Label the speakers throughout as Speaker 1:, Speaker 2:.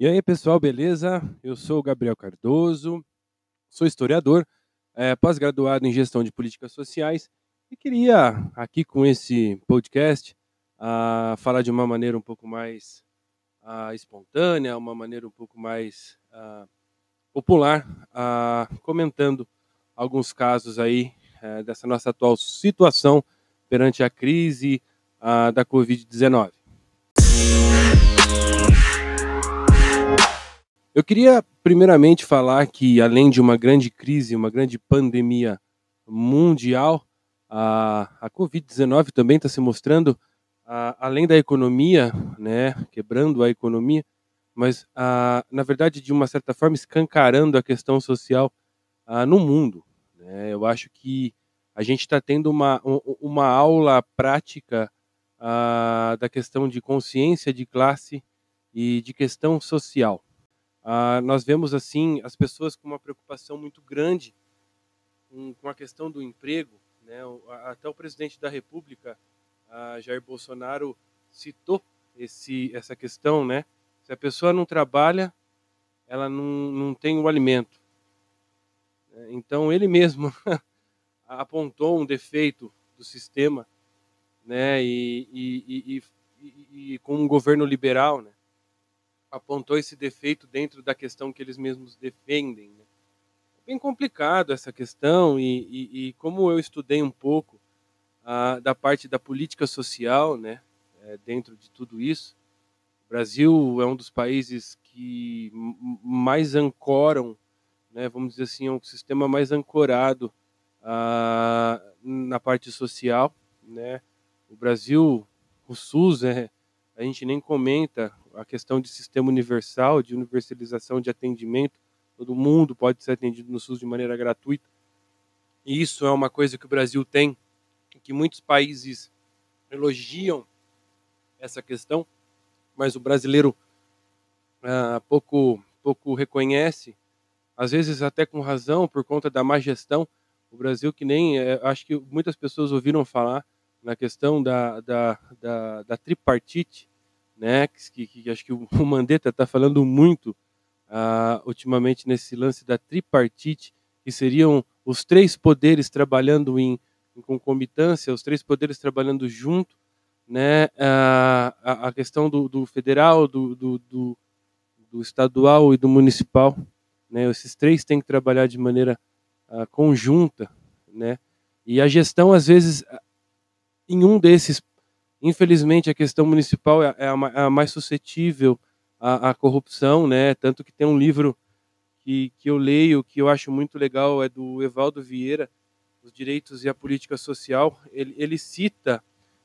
Speaker 1: E aí, pessoal, beleza? Eu sou o Gabriel Cardoso, sou historiador, é, pós-graduado em gestão de políticas sociais e queria, aqui com esse podcast, uh, falar de uma maneira um pouco mais uh, espontânea, uma maneira um pouco mais uh, popular, comentando alguns casos aí eh, dessa nossa atual situação perante a crise da Covid-19. Eu queria primeiramente falar que, além de uma grande crise, uma grande pandemia mundial, a, a Covid-19 também está se mostrando, a, além da economia, né, quebrando a economia, mas, a, na verdade, de uma certa forma, escancarando a questão social no mundo. Né? Eu acho que a gente está tendo uma, uma aula prática da questão de consciência de classe e de questão social. Ah, nós vemos assim as pessoas com uma preocupação muito grande com, a questão do emprego. Né? Até o presidente da República, ah, Jair Bolsonaro, citou esse, essa questão, né? Se a pessoa não trabalha, ela não, não tem o alimento. Então ele mesmo apontou um defeito do sistema, né? E, e, e, e, com um governo liberal, né? Apontou esse defeito dentro da questão que eles mesmos defendem. Né? É bem complicado essa questão e, e, e como eu estudei um pouco da parte da política social, né, é, dentro de tudo isso, o Brasil é um dos países que mais ancoram, né, vamos dizer assim, é um sistema mais ancorado na parte social, né. O Brasil, o SUS é a gente nem comenta a questão de sistema universal, de universalização de atendimento. Todo mundo pode ser atendido no SUS de maneira gratuita. E isso é uma coisa que o Brasil tem, que muitos países elogiam essa questão, mas o brasileiro ah, pouco, pouco reconhece, às vezes até com razão, por conta da má gestão. O Brasil, que nem, é, acho que muitas pessoas ouviram falar na questão da, da, da, da tripartite, né? Que, que, acho que o Mandetta está falando muito uh, ultimamente nesse lance da tripartite, que seriam os três poderes trabalhando em, em concomitância, os três poderes trabalhando junto, né? Uh, a, a, questão do, do federal, do, do, do, do, estadual e do municipal, né? Esses três têm que trabalhar de maneira uh, conjunta, né? E a gestão, às vezes, em um desses Infelizmente, a questão municipal é, é a, é a mais suscetível à, à, corrupção, né? Tanto que tem um livro que, que eu leio que eu acho muito legal, é do Evaldo Vieira, Os Direitos e a Política Social. Ele, ele cita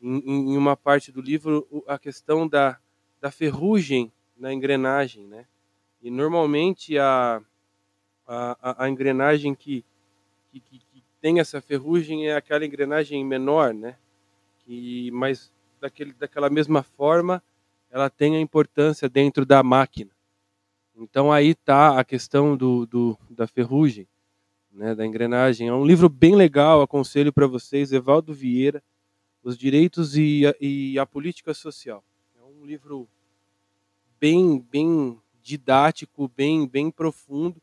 Speaker 1: em, em uma parte do livro a questão da, da ferrugem na engrenagem, né? E normalmente a, a, a engrenagem que, que, que, tem essa ferrugem é aquela engrenagem menor, né? Que, mas daquele, daquela mesma forma, ela tem a importância dentro da máquina. Então aí está a questão do, do, da ferrugem, né, da engrenagem. É um livro bem legal, aconselho para vocês, Evaldo Vieira, Os Direitos e a, e a Política Social. É um livro bem, bem didático, bem, bem profundo.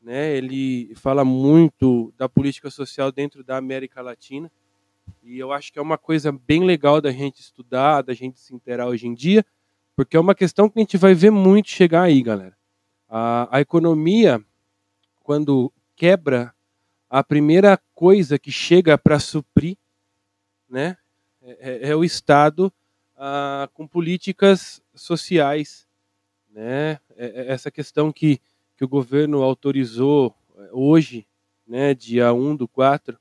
Speaker 1: Né? Ele fala muito da política social dentro da América Latina. E eu acho que é uma coisa bem legal da gente estudar, da gente se interar hoje em dia, porque é uma questão que a gente vai ver muito chegar aí, galera. A, a economia, quando quebra, a primeira coisa que chega para suprir né, é, é, é o Estado com políticas sociais. Né? É, é essa questão que, que o governo autorizou hoje, né, dia 1 do 4,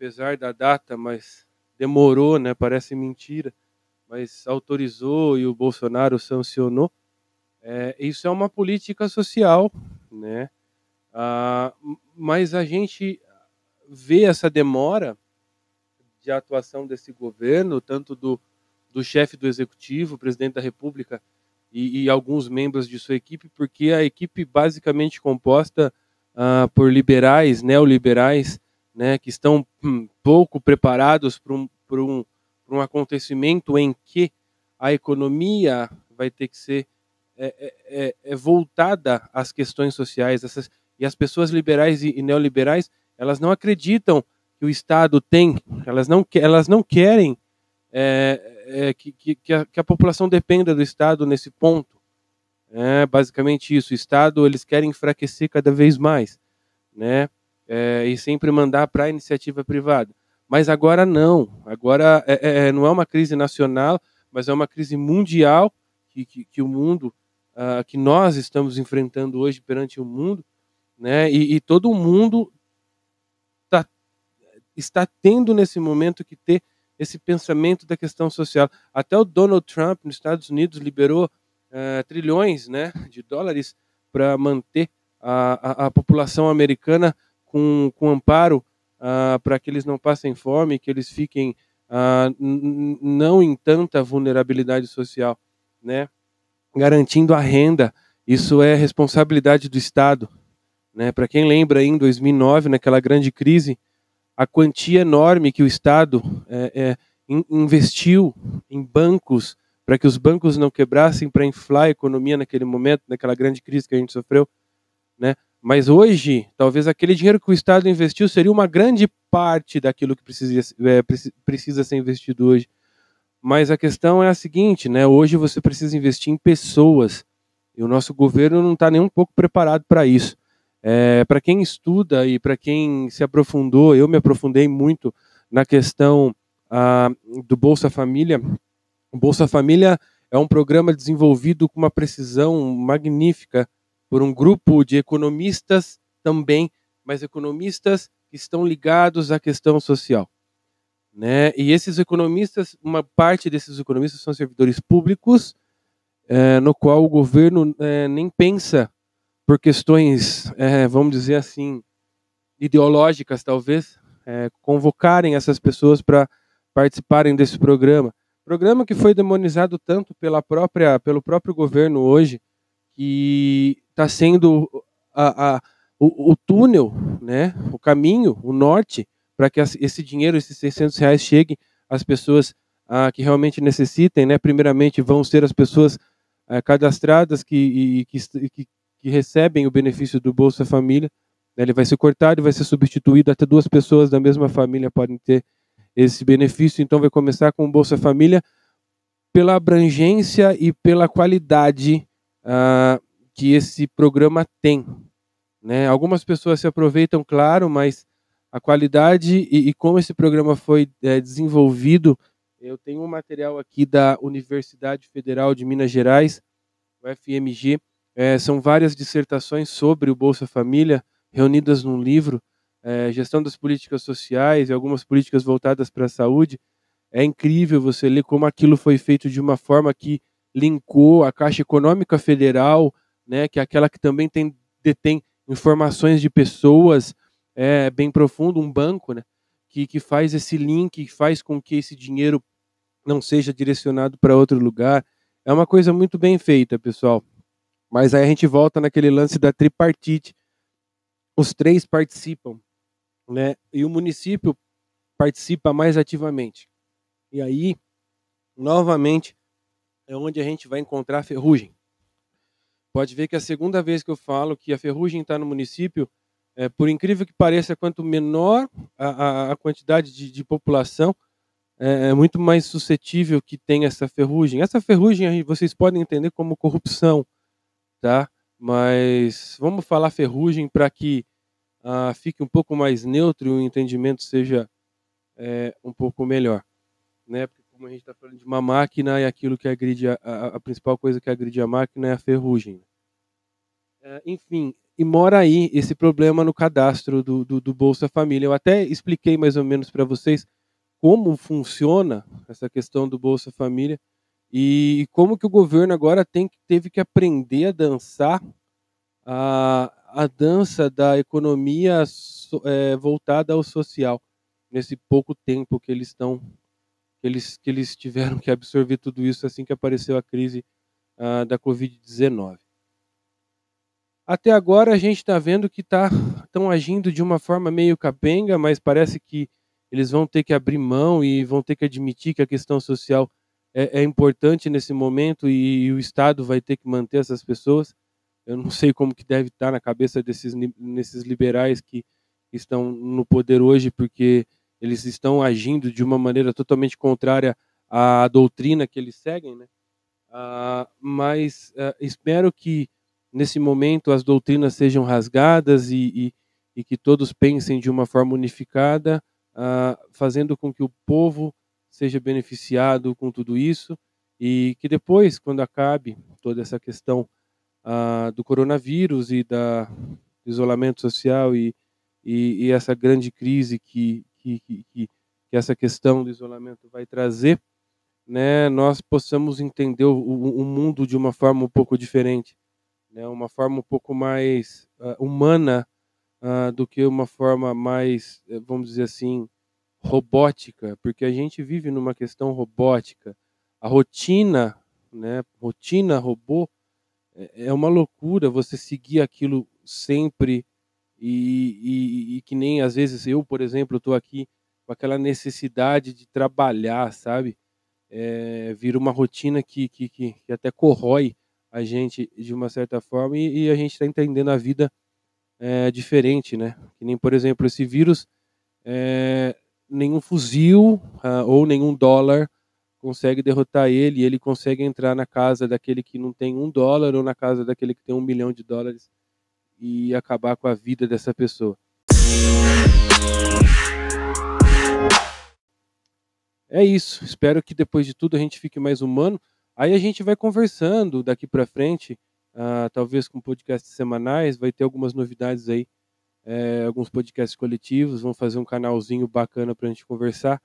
Speaker 1: apesar da data, mas demorou, né? Parece mentira, mas autorizou e o Bolsonaro sancionou. É, isso é uma política social, né? Ah, mas a gente vê essa demora de atuação desse governo, tanto do, do chefe do executivo, presidente da República e, e, alguns membros de sua equipe, porque a equipe basicamente composta ah, por liberais, neoliberais, né, que estão hum, pouco preparados para um, um, um acontecimento em que a economia vai ter que ser é, é, é, é voltada às questões sociais. Essas, e as pessoas liberais e, e neoliberais, elas não acreditam que o Estado tem, elas não, elas não querem é, é, que, que, a, que, a, população dependa do Estado nesse ponto. É basicamente isso. O Estado eles querem enfraquecer cada vez mais, né? É, e sempre mandar para a iniciativa privada. Mas agora não. Agora é, é, é, não é uma crise nacional, mas é uma crise mundial que, que, que o mundo, uh, que nós estamos enfrentando hoje perante o mundo, né? E, e todo mundo tá, está tendo nesse momento que ter esse pensamento da questão social. Até o Donald Trump nos Estados Unidos liberou uh, trilhões, né, de dólares para manter a, a, a população americana com, com amparo uh, para que eles não passem fome, que eles fiquem uh, não em tanta vulnerabilidade social, né? Garantindo a renda, isso é responsabilidade do Estado, né? Para quem lembra, em 2009, naquela grande crise, a quantia enorme que o Estado é, é, investiu em bancos para que os bancos não quebrassem, para inflar a economia naquele momento, naquela grande crise que a gente sofreu, né? Mas hoje, talvez aquele dinheiro que o Estado investiu seria uma grande parte daquilo que precisa, é, precisa ser investido hoje. Mas a questão é a seguinte, né? Hoje você precisa investir em pessoas e o nosso governo não está nem um pouco preparado para isso. É, para quem estuda e para quem se aprofundou, eu me aprofundei muito na questão ah, do Bolsa Família. O Bolsa Família é um programa desenvolvido com uma precisão magnífica por um grupo de economistas também, mas economistas que estão ligados à questão social. Né? E esses economistas, uma parte desses economistas são servidores públicos, é, no qual o governo é, nem pensa por questões, é, vamos dizer assim, ideológicas, talvez, convocarem essas pessoas para participarem desse programa. Programa que foi demonizado tanto pela própria, pelo próprio governo hoje, que está sendo a, a, o, o, túnel, né, o caminho, o norte, para que esse dinheiro, esses 600 reais, cheguem às pessoas ah, que realmente necessitem. Né? Primeiramente, vão ser as pessoas ah, cadastradas que, e, que, que, que, recebem o benefício do Bolsa Família. Né? Ele vai ser cortado e vai ser substituído. Até duas pessoas da mesma família podem ter esse benefício. Então, vai começar com o Bolsa Família pela abrangência e pela qualidade uh, que esse programa tem. Né? Algumas pessoas se aproveitam, claro, mas a qualidade e, e como esse programa foi é, desenvolvido, eu tenho um material aqui da Universidade Federal de Minas Gerais, o FMG, é, são várias dissertações sobre o Bolsa Família reunidas num livro, é, gestão das políticas sociais e algumas políticas voltadas para a saúde. É incrível você ler como aquilo foi feito de uma forma que linkou a Caixa Econômica Federal né, que é aquela que também tem, detém informações de pessoas é, bem profundo, um banco, né, que, que faz esse link, faz com que esse dinheiro não seja direcionado para outro lugar. É uma coisa muito bem feita, pessoal. Mas aí a gente volta naquele lance da tripartite. Os três participam, né? E o município participa mais ativamente. E aí, novamente, é onde a gente vai encontrar ferrugem pode ver que a segunda vez que eu falo que a ferrugem está no município, é, por incrível que pareça, quanto menor a, a, a quantidade de, de população, é, é, muito mais suscetível que tenha essa ferrugem. Essa ferrugem vocês podem entender como corrupção, tá? Mas vamos falar ferrugem para que ah, fique um pouco mais neutro e o entendimento seja é, um pouco melhor, né? Porque como a gente está falando de uma máquina e aquilo que agride a, a, a, principal coisa que agride a máquina é a ferrugem. É, enfim, e mora aí esse problema no cadastro do, do, do Bolsa Família. Eu até expliquei mais ou menos para vocês como funciona essa questão do Bolsa Família e como que o governo agora tem, teve que aprender a dançar a, a dança da economia é, voltada ao social nesse pouco tempo que eles estão eles, que eles tiveram que absorver tudo isso assim que apareceu a crise uh, da Covid-19. Até agora a gente está vendo que estão tá, agindo de uma forma meio capenga, mas parece que eles vão ter que abrir mão e vão ter que admitir que a questão social é, é importante nesse momento e, e, o Estado vai ter que manter essas pessoas. Eu não sei como que deve estar na cabeça desses nesses liberais que estão no poder hoje, porque eles estão agindo de uma maneira totalmente contrária à doutrina que eles seguem, né? Uh, mas uh, espero que nesse momento as doutrinas sejam rasgadas e, e, e que todos pensem de uma forma unificada, uh, fazendo com que o povo seja beneficiado com tudo isso e que depois, quando acabe toda essa questão do coronavírus e da do isolamento social e, e, e, essa grande crise que, que, que, que essa questão do isolamento vai trazer, né, nós possamos entender o, o, mundo de uma forma um pouco diferente, né, uma forma um pouco mais uh, humana uh, do que uma forma mais, eh, vamos dizer assim, robótica, porque a gente vive numa questão robótica. A rotina, né, rotina robô, é, é uma loucura você seguir aquilo sempre e, e, e que nem às vezes eu, por exemplo, estou aqui com aquela necessidade de trabalhar, sabe? é, vira uma rotina que, que, que, que, até corrói a gente de uma certa forma e, e a gente está entendendo a vida é, diferente, né? Que nem, por exemplo, esse vírus, é, nenhum fuzil uh, ou nenhum dólar consegue derrotar ele, ele consegue entrar na casa daquele que não tem um dólar ou na casa daquele que tem um milhão de dólares e acabar com a vida dessa pessoa. é isso. Espero que depois de tudo a gente fique mais humano. Aí a gente vai conversando daqui para frente, uh, talvez com podcasts semanais, vai ter algumas novidades aí, é, alguns podcasts coletivos, vamos fazer um canalzinho bacana para a gente conversar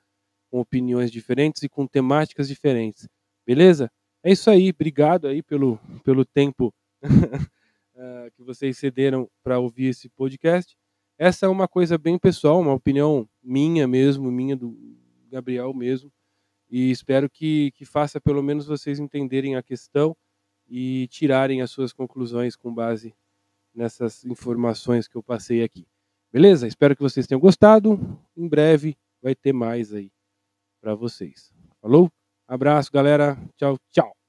Speaker 1: com opiniões diferentes e com temáticas diferentes. Beleza? É isso aí. Obrigado aí pelo, pelo tempo uh, que vocês cederam para ouvir esse podcast. Essa é uma coisa bem pessoal, uma opinião minha mesmo, minha do, Gabriel mesmo. E espero que, que faça pelo menos vocês entenderem a questão e tirarem as suas conclusões com base nessas informações que eu passei aqui. Beleza? Espero que vocês tenham gostado. Em breve vai ter mais aí para vocês. Falou? Abraço, galera. Tchau, tchau.